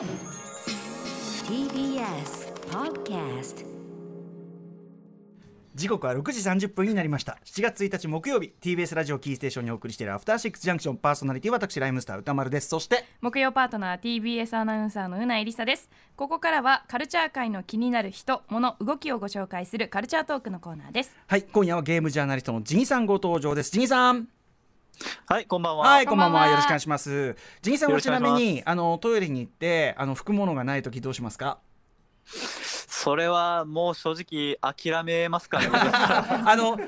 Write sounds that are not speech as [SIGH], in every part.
TBS Podcast 時刻は6時30分になりました。7月1日木曜日 TBS ラジオキーステーションにお送りしているアフターシックスジャンクション。パーソナリティ私ライムスター歌丸です。そして木曜パートナー TBS アナウンサーのうないりさです。ここからはカルチャー界の気になる人物動きをご紹介するカルチャートークのコーナーです。はい今夜はゲームジャーナリストのジギさんご登場です。ジギさんはい、こんばんは。はいこんばんは。よろしくお願いします。ジギさんはちないみにあのトイレに行ってあの拭くものがない時どうしますか？それはもう正直諦めますかね。あ [LAUGHS] の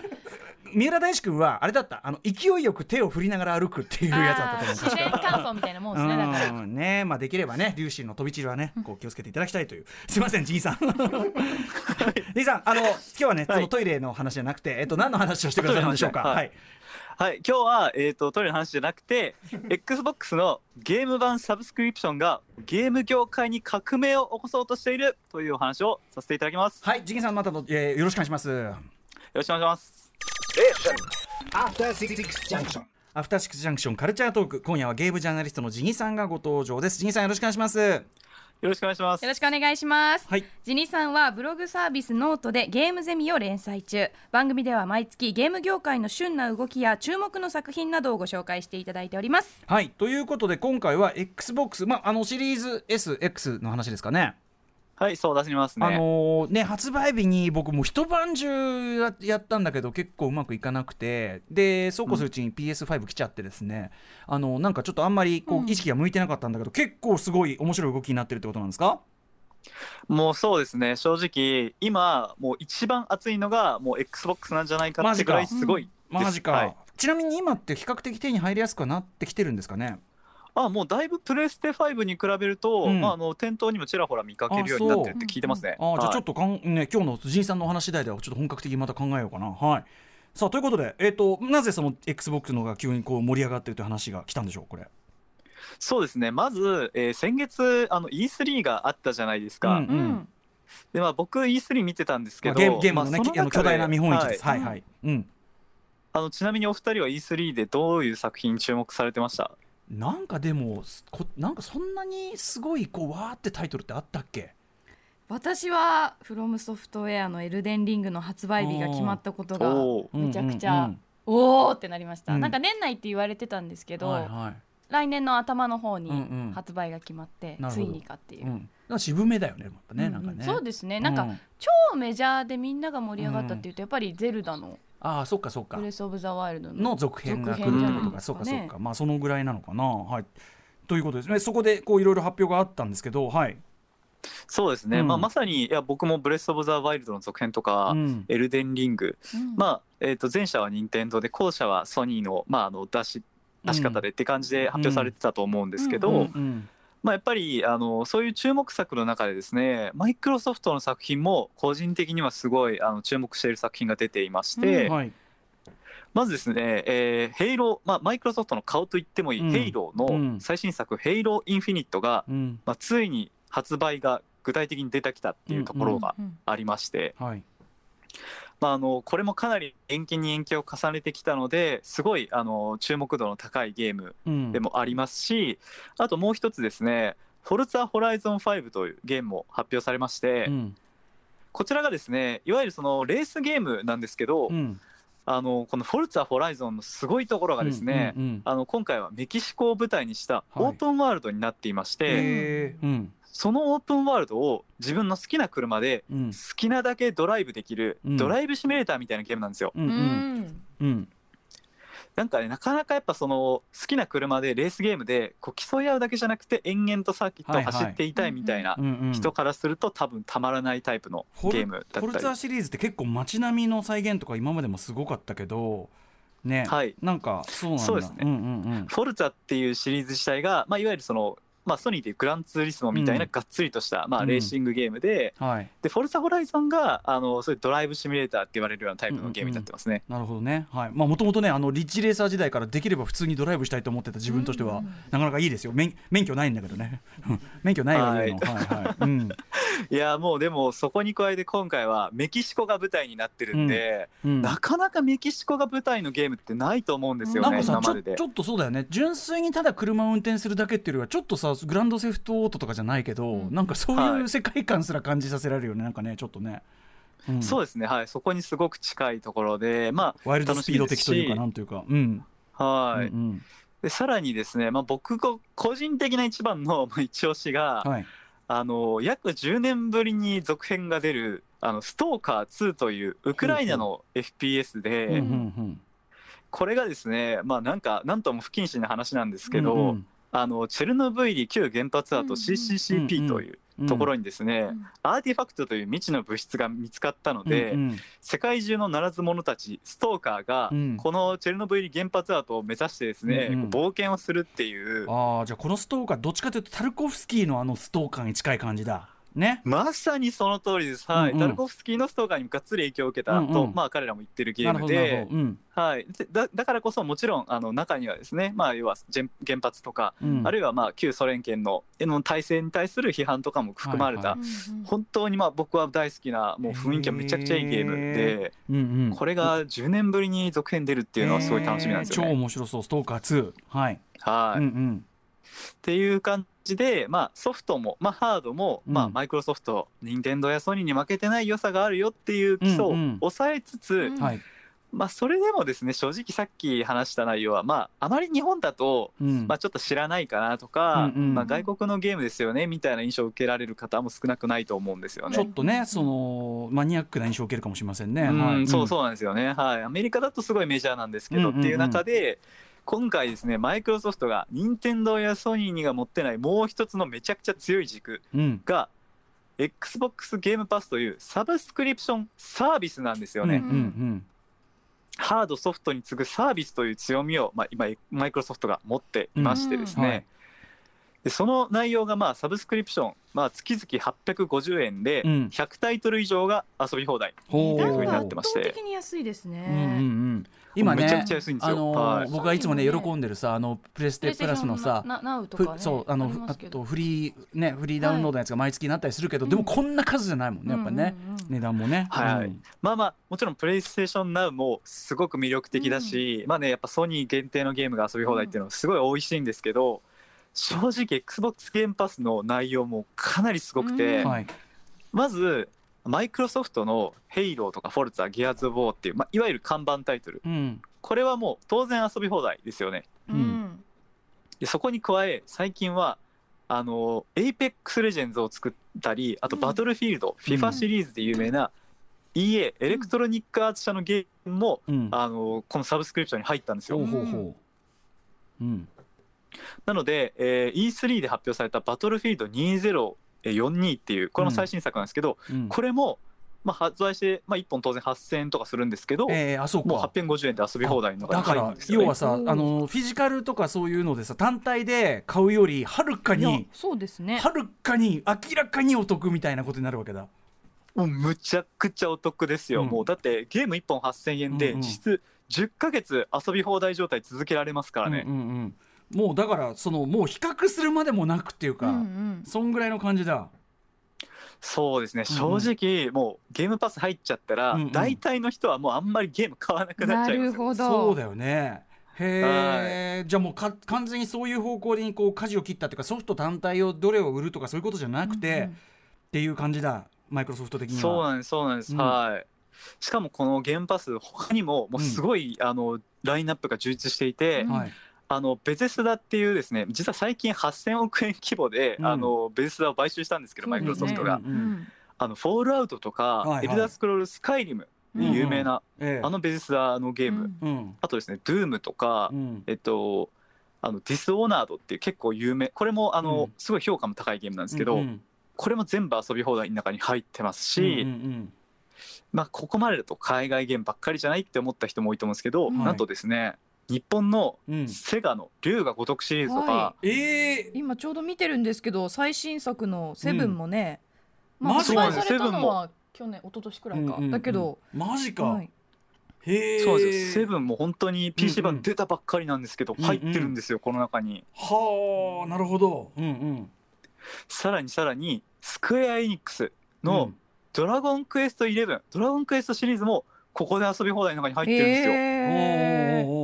三浦大志君はあれだった。あの勢いよく手を振りながら歩くっていうやつだったと思うんです自然乾燥みたいなもんですね。だから。うんねまあできればね粒子の飛び散りはねこう気をつけていただきたいという。すいませんジギさん。[LAUGHS] ジギさんあの今日はね、はい。そのトイレの話じゃなくてえっと何の話をしてくださるんでしょうか？はい。はい。はい、今日はえっ、とトイレの話じゃなくて、Xbox のゲーム版サブスクリプションがゲーム業界に革命を起こそうとしているというお話をさせていただきます。はいジギさんまたの、えーよろしくお願いします。よろしくお願いします。After Six Junction. アフターシックスジャンクションカルチャートーク今夜はゲームジャーナリストのジギさんがご登場です。ジギさんよろしくお願いします。よろしくお願いします。よろ。しくお願いします、はい。ジニさんはブログサービスノートでゲームゼミを連載中。番組では毎月ゲーム業界の旬な動きや注目の作品などをご紹介していただいております。はい。ということで今回は XBOX まああのシリーズ SX の話ですかねはい、そう出しますね。あのーね発売日に僕もう一晩中ややったんだけど結構うまくいかなくてでそうこうするうちに PS5 来ちゃってですね、あのなんかちょっとあんまりこう意識が向いてなかったんだけど、結構すごい面白い動きになってるってことなんですか？もうそうですね。正直今もう一番熱いのがもう Xbox なんじゃないかってぐらいすごい。マジか、はい。ちなみに今って比較的手に入りやすくはなってきてるんですかね？あもうだいぶプレステ5に比べると、うん。まあ、あの店頭にもちらほら見かけるようになってるって聞いてますね。あーじゃあちょっととかん、ね、今日の仁さんのお話次第ではちょっと本格的にまた考えようかな。はい。さあということで、えー、となぜその XBOX のが急にこう盛り上がってるという話が来たんでしょうこれ。そうですね。まず、えー先月あの E3 があったじゃないですか、うんうん。でまあ、僕 E3 見てたんですけど、ゲームゲームのね、まあ、の巨大な見本市です。ははいいはい。うん。あのちなみにお二人は E3 でどういう作品に注目されてました？なんかでもすこなんかそんなにすごいこうわーってタイトルってあったっけ？私はフロムソフトウェアのエルデンリングの発売日が決まったことがめちゃくちゃうんうんうん。おーってなりました、うん。なんか年内って言われてたんですけど、はいは来年の頭の方にうんうん。発売が決まって、つなるほど。いにかっていい。う、うん。なんか渋めだよね、やっぱね、うんなんかね。そうですね。なんか、うん。超メジャーでみんなが盛り上がったっていうと、やっぱりゼルダのああ、そっかそっかブ。レスオブザワイルドのの続編が来る続編じゃないとか、そっかそっか。まあそのぐらいなのかな。はい。ということですね。そこでこういろいろ発表があったんですけど、はい。そうですね、うんまあ、まさにいや僕も「ブレス・オブ・ザ・ワイルド」の続編とか「うんエルデンリング」うんまあえー、と前者は任天堂で後者はソニーの,、まあ、あの出し出し方でって感じで発表されてたと思うんですけど、うんうんまあ、やっぱりあのそういう注目作の中でですねマイクロソフトの作品も個人的にはすごいあの注目している作品が出ていまして、はい。まずですね、えーヘイロー、まあ、マイクロソフトの顔と言ってもいい、うんヘイローうんの最新作「ヘイロー・インフィニットが」うん。まあ、ついに発売が具体的に出てきたっていうところがうんありまして、はい。まあ、あのこれもかなり延期に延期を重ねてきたのですごいあの注目度の高いゲームうんで。もありますし、あともう一つですね「フォルツァ・ホライゾン5」というゲームも発表されまして、うん。こちらがですねいわゆるそのレースゲームなんですけど、うん。あのこの「フォルツァ・ホライゾン」のすごいところがですね、うんうんあの今回はメキシコを舞台にしたオープンワールドになっていまして、へーうん。そのオープンワールドを自分の好きな車でうん。好きなだけドライブできるうんドライブシミュレーターみたいなゲームなんですよ。うん。ううん。んうん。なんかねなかなかやっぱその好きな車でレースゲームでこう競い合うだけじゃなくて延々とサーキットを走っていたいみたいな。人からすると多分たまらないタイプのゲームだフォルツったりァシリーズって結構街並みの再現とか今までもすごかったけどね、はいなんかそうなんだそうですねんうんうんフォルツァっていうシリーズ自体が、まあ、いわゆるその、まあ、ソニーでいうグランツーリスモみたいなうん。がっつりとした、まあ、うん。レーシングゲームで,、はい。でフォルツァホライゾンがあのそういうドライブシミュレーターって言われるようなタイプのゲームになってますね。なるほどね。はい。まあもともとねあのリッチレーサー時代からできれば普通にドライブしたいと思ってた自分としては、うん。なかなかいいですよ。免免許ないんだけどね。[LAUGHS] 免許ないよはい。はい、うん、[LAUGHS] いやもうでもそこに加えて今回はメキシコが舞台になってるんで、うん。なかなかメキシコが舞台のゲームってないと思うん。ですよねなんかさちょ今まででちょっとそうだよね純粋にただ車を運転するだけっていうよりはちょっとさグランドセフトオートとかじゃないけど、うん。なんかそうはいいう世界観すら感じさせられるよね。なんかねちょっとね、うん。そうですね。はい。そこにすごく近いところでまワイルドスピード的というかなんというか。うん。あはい、うんうん。でさらにですね、まあ、僕が個人的な一番のまあ一押しが、はい。あの約10年ぶりに続編が出る「あのストーカー2」というウクライナの FPS で、うんうんこれがですねまあなんかなんとも不謹慎な話なんですうんけど、うんうんあのチェルノブイリ旧原発跡 CCCP というところにですね、うんアーティファクトという未知の物質が見つかったので、世界中のならず者たちストーカーがうん。このチェルノブイリ原発跡を目指してですね、冒険をするっていう。ああじゃあこのストーカーどっちかというとタルコフスキーのあのストーカーに近い感じだね。まさにその通りです、はい。うんうん。タルコフスキーのストーカーにがっつり影響を受けたと、うんうん。まあ、彼らも言ってるゲームで。うん。はい、でだだからこそもちろんあの中にはですね、まあ、要は原発とか、うん。あるいはまあ旧ソ連圏のの体制に対する批判とかも含まれた、はい。うん本当にまあ僕は大好きなもう雰囲気がめちゃくちゃいいゲームで、うんうん。これが10年ぶりに続編出るっていうのはすごい楽しみなんですよえー超ね。面白そう。ストーカー2はい、はい。うんうん。っていう感じで、まあ、ソフトも、まあ、ハードも、まあ、うん。マイクロソフト任天堂やソニーに負けてない良さがあるよっていう基礎をうん。うん抑えつつ、うん。はい、まあ、それでもですね正直さっき話した内容は、まあ、あまり日本だと、うん。まあ、ちょっと知らないかなとか、うんうんまあ、外国のゲームですよねみたいな印象を受けられる方も少なくないと思うんですよね。ちょっとねそのマニアックな印象を受けるかもしれませんね、うんはい、そうそうなんですよね、はい、アメリカだとすごいメジャーなんですけど、うんうんうん。っていう中で今回ですねマイクロソフトが任天堂やソニーにが持ってないもう一つのめちゃくちゃ強い軸うん。が XBOX ゲームパスというサブスクリプションサービスなんですよね、うんうん。ハードソフトに次ぐサービスという強みを、まあ、今マイクロソフトが持っていましてですね、うんはいでその内容がまあサブスクリプション、まあ、月々850円でうん。100タイトル以上が遊び放題、ほういう風にな圧ってまして。倒的に安いですうんうんうね。ん。今ねめちゃくちゃ安いんですよ。あのーはい。僕がいつもね喜んでるさあのプレステプラスのさね。そうあのりあとフリーねフリーダウンロードのやつが毎月になったりするけど、でもこんな数じゃないもんねやっぱね、うんうん。うん値段もね。はい。うん。まあまあもちろんプレイステーションナウもすごく魅力的だし、まあねやっぱソニー限定のゲームが遊び放題っていうのはすごい美味しいんですけど、正直 XBOX ゲームパスの内容もかなりすごくて、うん。はい。まずマイクロソフトの「ヘイロー」とか「フォルツァ」「ギアーズ・オブ・ウォー」っていう、まあ、いわゆる看板タイトル。うん。これはもう当然遊び放題ですよね。うん。うんでそこに加え最近はあの APEX レジェンズを作ったりあとうん。バトルフィールド、FIFA シリーズで有名な EA エレクトロニックアーツ社のゲームも、うん。あのこのサブスクリプションに入ったんですよ。ほうほうほう。うんなので、えー E3 で発表されたバトルフィールド2042っていうこれも最新作なんですけど、うん。これも、まあ、発売して、まあ、1本当然8000円とかするんですけど、えー、あそうもうか850円で遊び放題のがだから入るんですよ、ね。要はさあのフィジカルとかそういうのでさ単体で買うよりはるかにそうですね。はるかに明らかにお得みたいなことになるわけだ。もうむちゃくちゃお得ですよ、うん。もうだってゲーム1本8000円で実質10ヶ月遊び放題状態続けられますからね、うんうんうんもうだからそのもう比較するまでもなくっていうか、うんうん。そんぐらいの感じだ。そうですね。うんうん。正直もうゲームパス入っちゃったら、うんうん。大体の人はもうあんまりゲーム買わなくなっなちゃいますよ。るほど。そうだよね。へえじゃあもうか完全にそういう方向にこう舵を切ったっていうかソフト単体をどれを売るとかそういうことじゃなくて、うんうん。っていう感じだ。マイクロソフト的には。そうなんですそうなんです、うん。はい。しかもこのゲームパス他にももうすごい、あのラインナップが充実していて、うんはいあのベゼスダっていうですね実は最近8000億円規模で、うん。あのベゼスダを買収したんですけど、マイクロソフトが、うんうんあのフォールアウトとか、はいはい。エルダースクロールスカイリムで有名な、ええ。あのベゼスダのゲーム、うん。うん。あとですねドゥームとか、うん。えっとあのディスオーナードっていう結構有名これもあの、うん。すごい評価も高いゲームなんですけど、うんこれも全部遊び放題の中に入ってますし、うんうんまあ、ここまでだと海外ゲームばっかりじゃないって思った人も多いと思うんですけど、うん。なんとですね日本のセガの龍が如くシリーズとか、はええ今ちょうど見てるんですけど最新作のセブンもね、うん。まあ発マジか。売されたのは去年一昨年くらいか、うんうんうん。だけど、マジか、はい。へえそうですよ。セブンも本当に PC 版出たばっかりなんですけど、うんうん。入ってるんですよこの中に。はあなるほど。うんうん。さらにさらにスクエア・エニックスの「ドラゴンクエスト11」ドラゴンクエストシリーズもここで遊び放題の中に入ってるんですよ。おーおーおー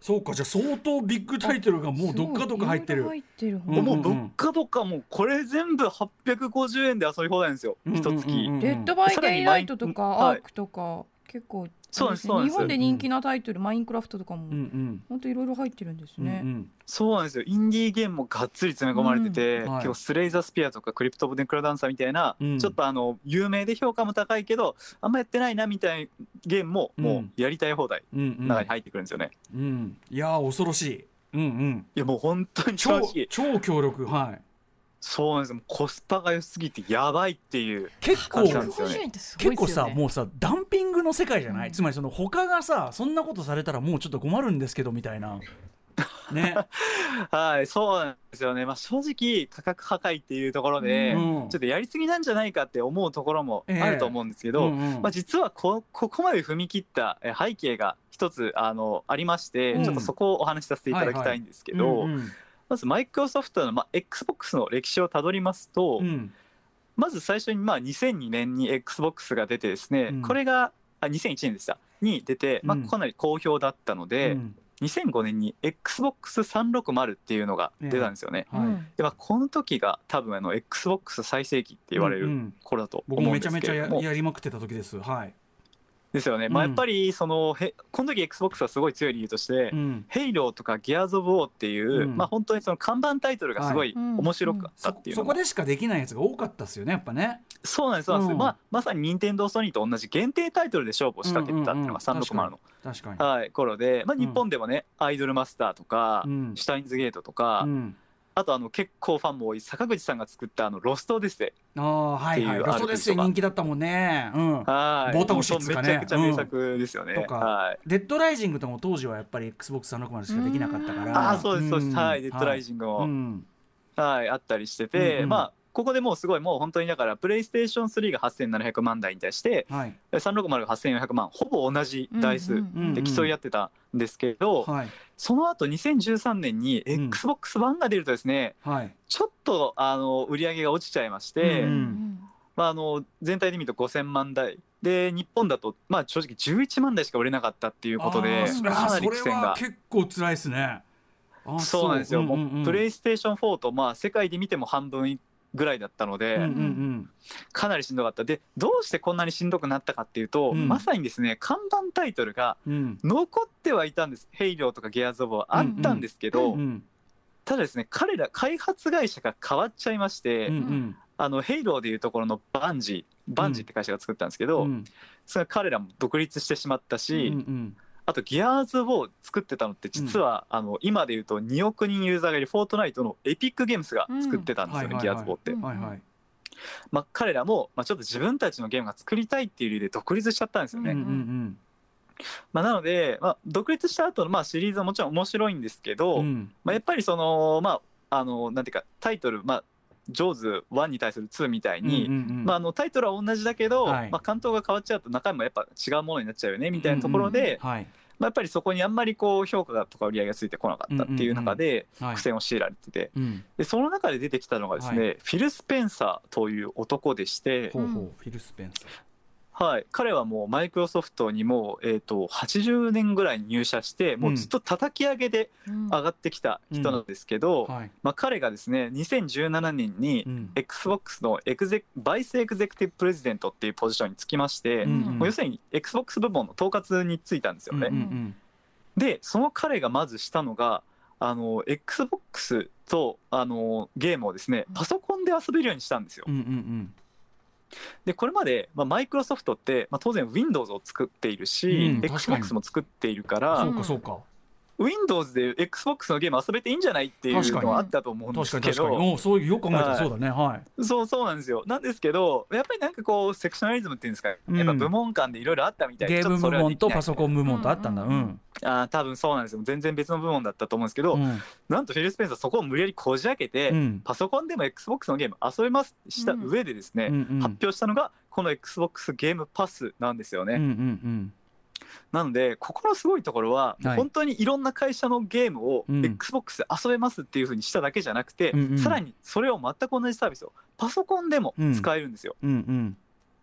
そうかじゃあ相当ビッグタイトルがもうどっかどっか入ってる入ってるうんもうどっかどっかもうこれ全部850円で遊び放題なんですよ一月。うんうんうんうんデッドバイデイライトとかアークとか結構そうです日本で人気なタイトルマインクラフトとかもうんうん。本当いろいろ入ってるんですね。うんうん。そうなんですよ。インディーゲームもがっつり詰め込まれてて、うんはい。結構スレイザースピアとかクリプト・ネクロダンサーみたいな、うん。ちょっとあの有名で評価も高いけどあんまやってないなみたいなゲームももうやりたい放題中に入ってくるんですよね。うんいやー恐ろしい。うんうん。いやもう本当に超超強力。はい。そうなんですよ。コスパが良すぎてやばいっていう結構感じなんですよね。150円ってすごい結構。さもうさダンピングの世界じゃない、うん。つまりその他がさそんなことされたらもうちょっと困るんですけどみたいな。ね、[LAUGHS] はいそうなんですよね、まあ、正直価格破壊っていうところで、うん。ちょっとやりすぎなんじゃないかって思うところもあると思うんですけど、うんうん。まあ、実はこここまで踏み切ったえ背景が一つあのありまして、うん。ちょっとそこをお話しさせていただきたいんですけど、うんうん。まずマイクロソフトの、まあ、XBOX の歴史をたどりますと、うん。まず最初にまあ2002年に XBOX が出てですね、うん。これがあ2001年でした。に出て、まあ、うん。かなり好評だったので、うん。2005年に XBOX360 っていうのが出たんですよね。はい。うん。でまあ、この時が多分あの XBOX 最盛期って言われるうんうん。頃だと僕もめちゃ思うんですめちゃやけれども、やりまくってた時です。はい、ですよね、まあ、うん。やっぱりそのへこの時 XBOX はすごい強い理由として、うん。ヘイローとかギアーズ・オブ・ウォーっていう、うん。まあ本当にその看板タイトルがすごいはい。面白かったそっていうのも、そこでしかできないやつが多かったですよねやっぱねそうなんですそうなんまあ、まさに任天堂ソニーと同じ限定タイトルで勝負を仕掛けてたっていうのがうん。うんうん360の、はい、頃で、まあ、うん。日本でもね、アイドルマスターとか、うん。シュタインズゲートとか、うん。あとあの結構ファンも多い坂口さんが作ったあのロストですねああはいはい。っていうロストです人気だったもんね。うん。はい。ボタン押しっつうかね。めちゃくちゃ名作ですよね、とかはい。デッドライジングとかも当時はやっぱり XBOX360 しかできなかったから。ああそうですそうです、ん。はいデッドライジングも、はいあったりしてて、うんうん。まあここでもうすごいもう本当にだからプレイステーション3が8700万台に対してはい。360が8400万ほぼ同じ台数うんで競い合ってたんですけど、はい。その後2013年にうん。XBOX One が出るとですね、はい。ちょっとあの売り上げが落ちちゃいまして、うんまあ、あの全体で見ると5000万台。で日本だと、まあ、正直11万台しか売れなかったっていうことあでかなり苦戦が。は結構辛いですね。そうなんですよ、んんんもうプレイステーション4と、まあ、世界で見ても半分ぐらいだったので、うんうんかなりしんどかった。でどうしてこんなにしんどくなったかっていうと、うん。まさにですね看板タイトルがうん。うん残ってはいたんです「ヘイロー」とか「Gears of」はあったんですけど、うんただですね彼ら開発会社が変わっちゃいまして、うんうん。あのヘイローでいうところの Bungie。Bungie って会社が作ったんですけど、うん。それ彼らも独立してしまったし、うんうんあとギアーズを作ってたのって実は、あの今でいうと2億人ユーザーがいるフォートナイトのエピックゲームスが作ってたんですよね、うん。ギアーズ4って、うんはいはい。まあ、彼らも、まあ、ちょっと自分たちのゲームが作りたいっていう理由で独立しちゃったんですよね、うんうんまあ、なので、まあ、独立した後のまのシリーズはもちろん面白いんですけど、うん。うんまあ、やっぱりそのまああのなんていうかタイトル、まあ、ジョーズ1に対する2みたいに、うんうんうん。まあ、あのタイトルは同じだけど、はい。まあ、監督が変わっちゃうと中身もやっぱ違うものになっちゃうよねみたいなところで、はいまあ、やっぱりそこにあんまりこう評価とか売り上げがついてこなかったっていう中で苦戦を強いられててでその中で出てきたのがですね、フィル・スペンサーという男でして、ほうほうフィル・スペンサーはい、彼はもうマイクロソフトにも、えー、と80年ぐらいに入社してもうずっと叩き上げでうん。上がってきた人なんですけど、はい。まあ、彼がですね2017年にうん。XBOX のエグゼバイスエグゼクティブプレジデントっていうポジションにつきまして、うんもう要するに XBOX 部門の統括についたんですよね。うんうんでその彼がまずしたのがあの XBOX とあのゲームをですねパソコンで遊べるようにしたんですよ。う。んうんうんでこれまで、まあ、マイクロソフトって、まあ、当然 Windows を作っているし、うん XBOX も作っているから、そうかそうか Windows で XBOX のゲーム遊べていいんじゃないっていうのはあったと思うんですけ確かに。確かにどそういうよく考えたらはいそうだね。はい。そうそうなんですよ。なんですけどやっぱりなんかこうセクショナリズムっていうんですか、うん。やっぱ部門間でいろいろあったみたいでゲーム部門とパソコン部門とあったんだ。ううん。んあー多分そうなんですよ。全然別の部門だったと思うんですけど、うん。なんとフィル・スペンサーそこを無理やりこじ開けて、うん。パソコンでも XBOX のゲーム遊べますした上でですね、うんうん発表したのがこの XBOX ゲームパスなんですよね。うんうんなのでここのすごいところは、はい。本当にいろんな会社のゲームをうん。XBOX で遊べますっていうふうにしただけじゃなくて、うんうん。さらにそれを全く同じサービスをパソコンでも使えるんですよ。うんうん。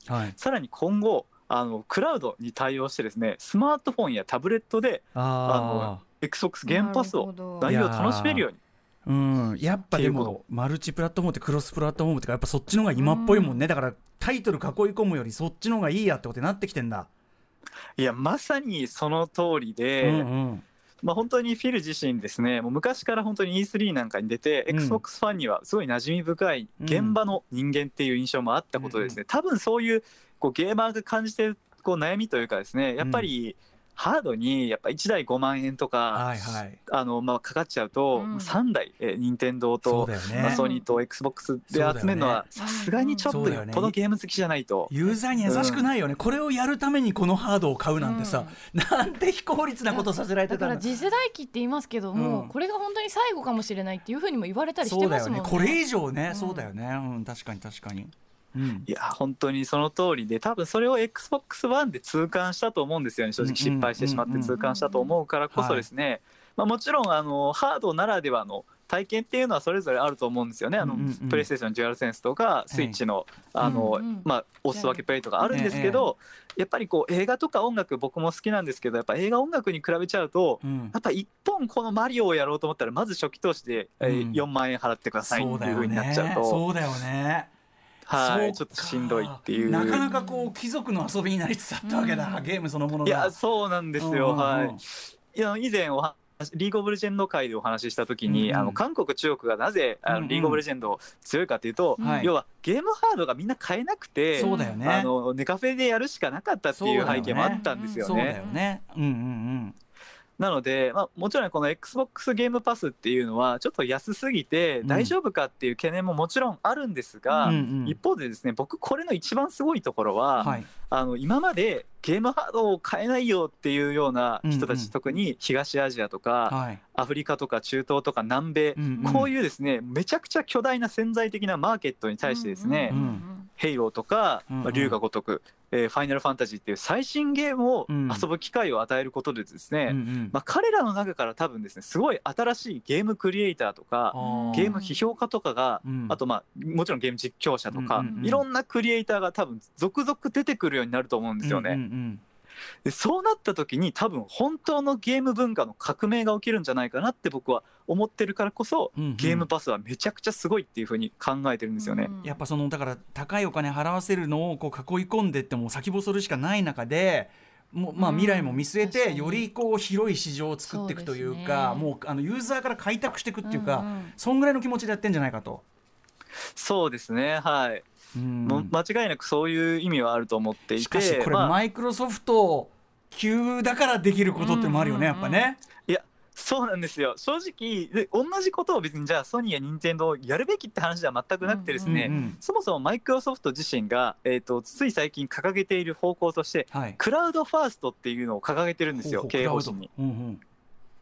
はい。さらに今後あのクラウドに対応してですねスマートフォンやタブレットであ XBOX ゲームパスを内容を楽しめるように。あうん。やっぱでもマルチプラットフォームってクロスプラットフォームってかやっぱそっちの方が今っぽいもんね、だからタイトル囲い込むよりそっちの方がいいやってことになってきてんだ、いやまさにその通りで、うんうん。まあ、本当にフィル自身ですね。もう昔から本当に E3 なんかに出て、うん。XBOX ファンにはすごい馴染み深い現場の人間っていう印象もあったことでですね、多分そういうこうゲーマーが感じてるこう悩みというかですねやっぱりハードにやっぱ1台5万円とか、はいはい。あのまあ、かかっちゃうと、うん。3台、えー、任天堂とね、まあ、ソニーと XBOX で集めるのはさすがにちょっとよねよっぽどゲーム好きじゃないと。ユーザーに優しくないよね、これをやるためにこのハードを買うなんてさ、なんて非効率なことさせられてだ。から次世代機って言いますけども、うん。これが本当に最後かもしれないっていうふうにも言われたりしてますもんね。ね。これ以上ね、うん。そうだよね。うん。確かに確かにうん。いや本当にその通りで多分それを XBOX ONE で痛感したと思うんですよね。正直失敗してしまって痛感したと思うからこそですね、まあ、もちろんあのハードならではの体験っていうのはそれぞれあると思うんですよね。あの、うんうんうん。プレイステーションデュアルセンスとかスイッチの,、あのうんうん。まあ、押す分けプレイとかあるんですけど、やっぱりこう映画とか音楽僕も好きなんですけどやっぱ映画音楽に比べちゃうとうん。やっぱ一本このマリオをやろうと思ったらまず初期投資で、えーうん4万円払ってくださいっていう風になっちゃうと。ねそうだよねはい、ちょっとしんどいっていう。なかなかこう貴族の遊びになりつつあったわけだ、うん。ゲームそのものが。いや、そうなんですよ。うんうんうん。はい。いや、以前お話リーグオブレジェンド界でお話ししたときに、うんうん。あの韓国、中国がなぜあの、うんうん。リーグオブレジェンド強いかというと、はい。要はゲームハードがみんな買えなくて、そうだよね。あのネカフェでやるしかなかったっていう背景もあったんですよそうだね。よねうんうんなので、まあ、もちろんこの XBOX ゲームパスっていうのはちょっと安すぎてうん。大丈夫かっていう懸念ももちろんあるんですが、うんうん。うん一方でですね僕これの一番すごいところは、はい。あの今までゲームハードを買えないよっていうような人たち、うんうん。特に東アジアとか、はい。アフリカとか中東とか南米、うんうん。こういうですねめちゃくちゃ巨大な潜在的なマーケットに対してですね、うんうんヘイローとか、うんうん。まあ、龍が如く、えーファイナルファンタジーっていう最新ゲームをうん。遊ぶ機会を与えることでですね、うんうん。まあ、彼らの中から多分ですねすごい新しいゲームクリエイターとかゲーム批評家とかが、うん。あとまあもちろんゲーム実況者とか、うんうんうん。いろんなクリエイターが多分続々出てくるようになると思うんですよね。うんうんでそうなった時に多分本当のゲーム文化の革命が起きるんじゃないかなって僕は思ってるからこそ、うんうん。ゲームパスはめちゃくちゃすごいっていうふうに考えてるんですよね。うん。やっぱそのだから高いお金払わせるのをこう囲い込んでっても先細るしかない中でもうまあうん。未来も見据えてよりこう広い市場を作っていくというかもうあのユーザーから開拓していくっていうか、うんうん。そんぐらいの気持ちでやってんじゃないかと。そうですねはい、間違いなくそういう意味はあると思っていてしかしこれまあマイクロソフト級だからできることってのもあるよね、うん。うんうんやっぱね。そうなんですよ。正直で同じことを別にじゃあソニーや任天堂やるべきって話では全くなくてですね、うんうんそもそもマイクロソフト自身が、えー、とつい最近掲げている方向としてはい、クラウドファーストっていうのを掲げてるんですよ経営方針に。うんうん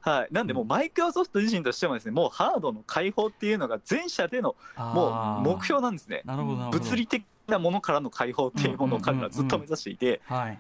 はい、なんでもうマイクロソフト自身としてもですねもうハードの解放っていうのが全社でのもう目標なんですね。なるほどなるほど。物理的なものからの解放っていうものを彼らはずっと目指していて。はい。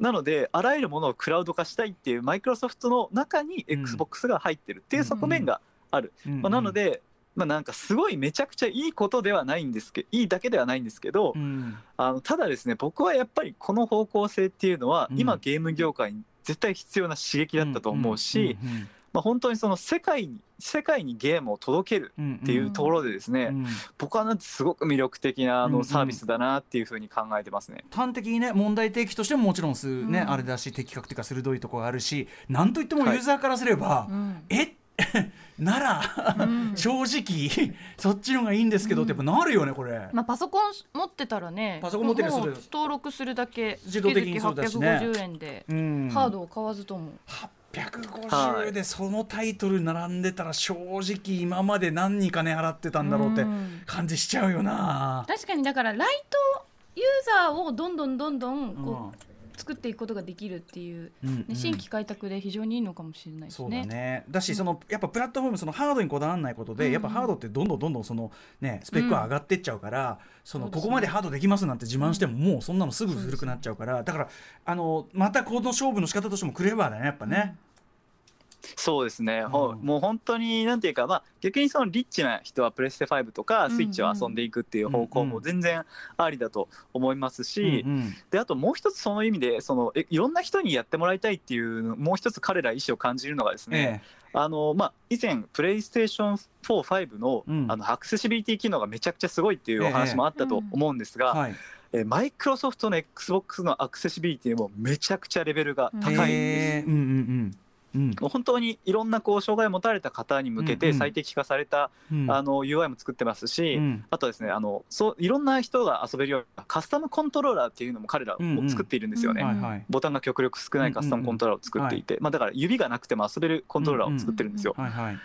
なのであらゆるものをクラウド化したいっていうマイクロソフトの中にうん。XBOX が入ってるっていう側面がある、まあ、なので、まあ、なんかすごいめちゃくちゃいいことではないんですけどいいだけではないんですけど、うん。あのただですね僕はやっぱりこの方向性っていうのはうん。今ゲーム業界に絶対必要な刺激だったと思うし、うんうんまあ、本当にその世界に世界にゲームを届けるうんうんっていうところでですね、うん僕はなんてすごく魅力的なあうんうん。のサービスだなっていうふうに考えてますね。端的にね問題提起としてももちろんす、ねうん。あれだし的確というか鋭いところがあるしなんといってもユーザーからすれば、うん。え？[LAUGHS] ならうん。正直そっちの方がいいんですけどってやっぱなるよねこれ。まあ、パソコン持ってたらねパソコン持ってる。登録するだけ自動的にそうだしね。月々850円でうん。ハードを買わずとも、850でそのタイトル並んでたら正直今まで何に金払ってたんだろうってうん。感じしちゃうよな。確かにだからライトユーザーをどんどんどんどんこう、作っていくことができるっていう、うんうん。ね、新規開拓で非常にいいのかもしれないですそうだね。ねだしそのやっぱプラットフォームそのハードにこだわらないことで、うん。やっぱハードってどんどんどんどんそのねスペックは上がってっちゃうから、そのそうですね。ここまでハードできますなんて自慢しても、もうそんなのすぐ古くなっちゃうからだからあのまたこの勝負の仕方としてもクレバーだねやっぱね。そうですね、ほうん。もう本当になんていうか、まあ、逆にそのリッチな人はプレステ5とかうんスイッチを遊んでいくっていう方向うんうん。も全然ありだと思いますし、うんうん。であともう一つその意味でそのえいろんな人にやってもらいたいっていうのもう一つ彼ら意思を感じるのがですね、えあのまあ、以前プレイステーション45の,、うん。あのアクセシビリティ機能がめちゃくちゃすごいっていうお話もあったと思うんですが、えはい。えマイクロソフトの XBOX のアクセシビリティもめちゃくちゃレベルが高いんです。えーうんうんうんうん。本当にいろんなこう障害を持たれた方に向けて最適化された、うん。あの UI も作ってますし、うん。あとですねあのそういろんな人が遊べるようなカスタムコントローラーっていうのも彼らも作っているんですよね。ボタンが極力少ないカスタムコントローラーを作っていて、まあ、だから指がなくても遊べるコントローラーを作ってるんですよ。はいはい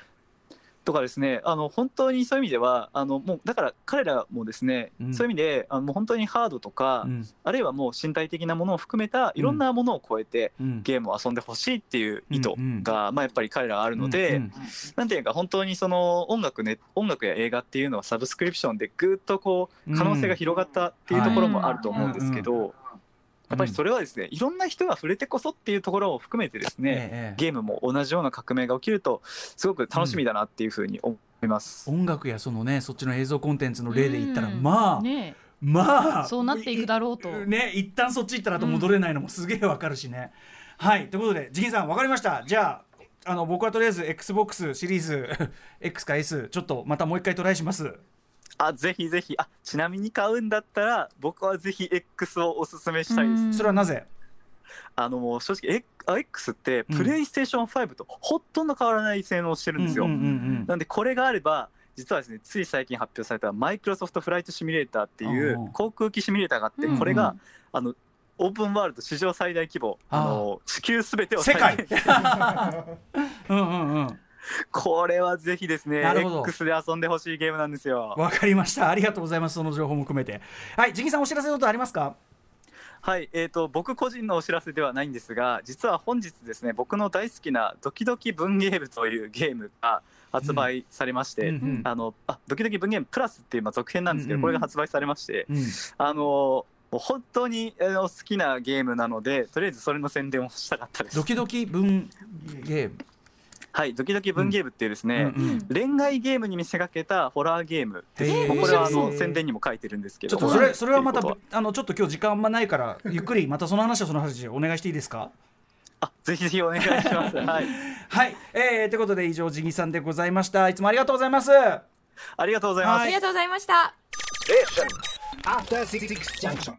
とかですねあの本当にそういう意味ではあのもうだから彼らもですね、うん。そういう意味であのもう本当にハードとか、うん。あるいはもう身体的なものを含めたいろんなものを超えて、うん。ゲームを遊んでほしいっていう意図が、まあ、やっぱり彼らはあるので、うんうん。なんていうか本当にその音楽ね音楽や映画っていうのはサブスクリプションでぐっとこう可能性が広がったっていうところもあると思うんですけど、やっぱりそれはですねいろんな人が触れてこそっていうところを含めてですね、ええゲームも同じような革命が起きるとすごく楽しみだなっていうふうに思います。音楽やそのねそっちの映像コンテンツの例で言ったらうん。まあねまあそうなっていくだろうと。ね一旦そっち行ったらと戻れないのもすげえわかるしね、はいということでジギンさんわかりました。じゃああの僕はとりあえず XBOX シリーズ [LAUGHS] X か S ちょっとまたもう一回トライしますあぜひぜひ。あちなみに買うんだったら僕はぜひ X をおすすめしたいです。うん。それはなぜ？あのもう正直 X- ってうん。プレイステーション5とほとんど変わらない性能をしてるんですよ。なんでこれがあれば実はですねつい最近発表されたマイクロソフトフライトシミュレーターっていう航空機シミュレーターがあってこれがあのオープンワールド史上最大規模あの地球すべてを世界。[LAUGHS] うんうんうん [LAUGHS] これはぜひですね X で遊んでほしいゲームなんですよ。わかりました。ありがとうございます。その情報も含めて。はいジギンさんお知らせのことありますか？はい、えー、と僕個人のお知らせではないんですが実は本日ですね僕の大好きな「ドキドキ文芸部」というゲームが発売されまして、うんうんあのあドキドキ文芸部プラスっていうまあ続編なんですけど、うんうんこれが発売されまして、うん。あのもう本当にあの好きなゲームなのでとりあえずそれの宣伝をしたかったです。ド。キドキ文ゲームはい、ドキドキ文芸部っていうですね、うんうん。恋愛ゲームに見せかけたホラーゲーム。ですこれはあの宣伝にも書いてるんですけど。ちょっとそれそれはまたあのちょっと今日時間あんまないから [LAUGHS] ゆっくりまたその話はその話でお願いしていいですか？あぜひぜひお願いします。[LAUGHS] はい、はい、えー、ということで以上ジギさんでございました。いつもありがとうございます。ありがとうございます。はい。ありがとうございました。After Six Junction.